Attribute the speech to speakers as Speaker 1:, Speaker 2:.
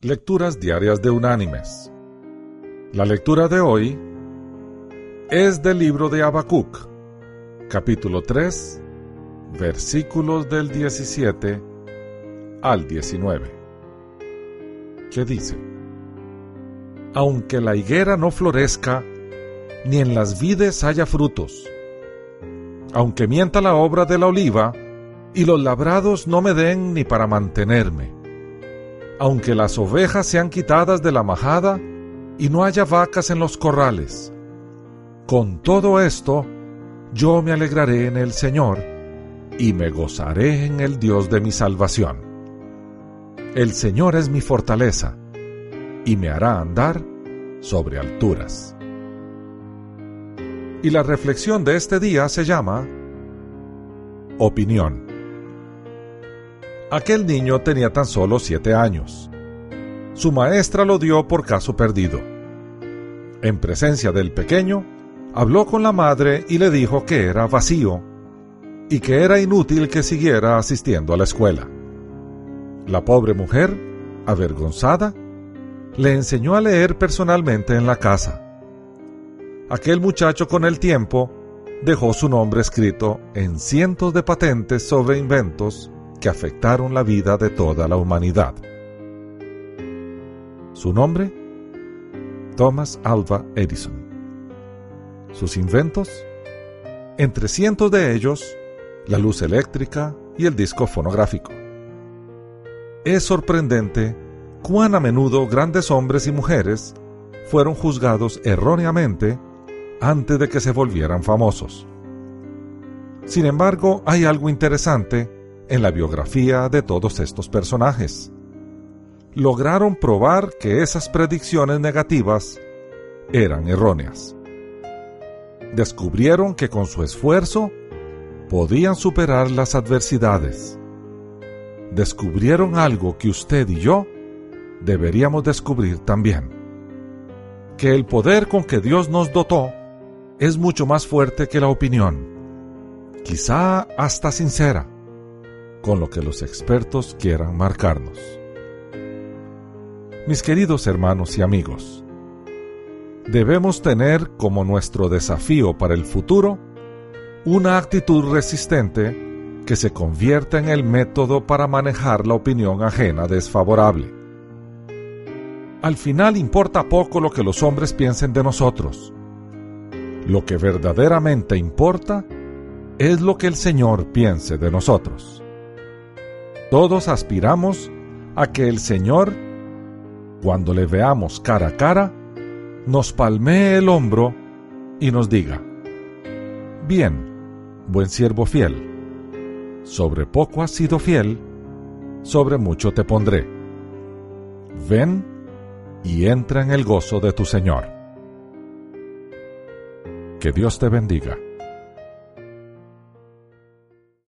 Speaker 1: Lecturas Diarias de Unánimes. La lectura de hoy es del libro de Habacuc, capítulo 3, versículos del 17 al 19, que dice, Aunque la higuera no florezca, ni en las vides haya frutos, aunque mienta la obra de la oliva, y los labrados no me den ni para mantenerme, aunque las ovejas sean quitadas de la majada y no haya vacas en los corrales. Con todo esto, yo me alegraré en el Señor y me gozaré en el Dios de mi salvación. El Señor es mi fortaleza y me hará andar sobre alturas. Y la reflexión de este día se llama Opinión. Aquel niño tenía tan solo siete años. Su maestra lo dio por caso perdido. En presencia del pequeño, habló con la madre y le dijo que era vacío y que era inútil que siguiera asistiendo a la escuela. La pobre mujer, avergonzada, le enseñó a leer personalmente en la casa. Aquel muchacho con el tiempo dejó su nombre escrito en cientos de patentes sobre inventos que afectaron la vida de toda la humanidad. Su nombre, Thomas Alva Edison. Sus inventos, entre cientos de ellos, la luz eléctrica y el disco fonográfico. Es sorprendente cuán a menudo grandes hombres y mujeres fueron juzgados erróneamente antes de que se volvieran famosos. Sin embargo, hay algo interesante en la biografía de todos estos personajes. Lograron probar que esas predicciones negativas eran erróneas. Descubrieron que con su esfuerzo podían superar las adversidades. Descubrieron algo que usted y yo deberíamos descubrir también. Que el poder con que Dios nos dotó es mucho más fuerte que la opinión, quizá hasta sincera con lo que los expertos quieran marcarnos. Mis queridos hermanos y amigos, debemos tener como nuestro desafío para el futuro una actitud resistente que se convierta en el método para manejar la opinión ajena desfavorable. Al final importa poco lo que los hombres piensen de nosotros. Lo que verdaderamente importa es lo que el Señor piense de nosotros. Todos aspiramos a que el Señor, cuando le veamos cara a cara, nos palmee el hombro y nos diga, Bien, buen siervo fiel, sobre poco has sido fiel, sobre mucho te pondré. Ven y entra en el gozo de tu Señor. Que Dios te bendiga.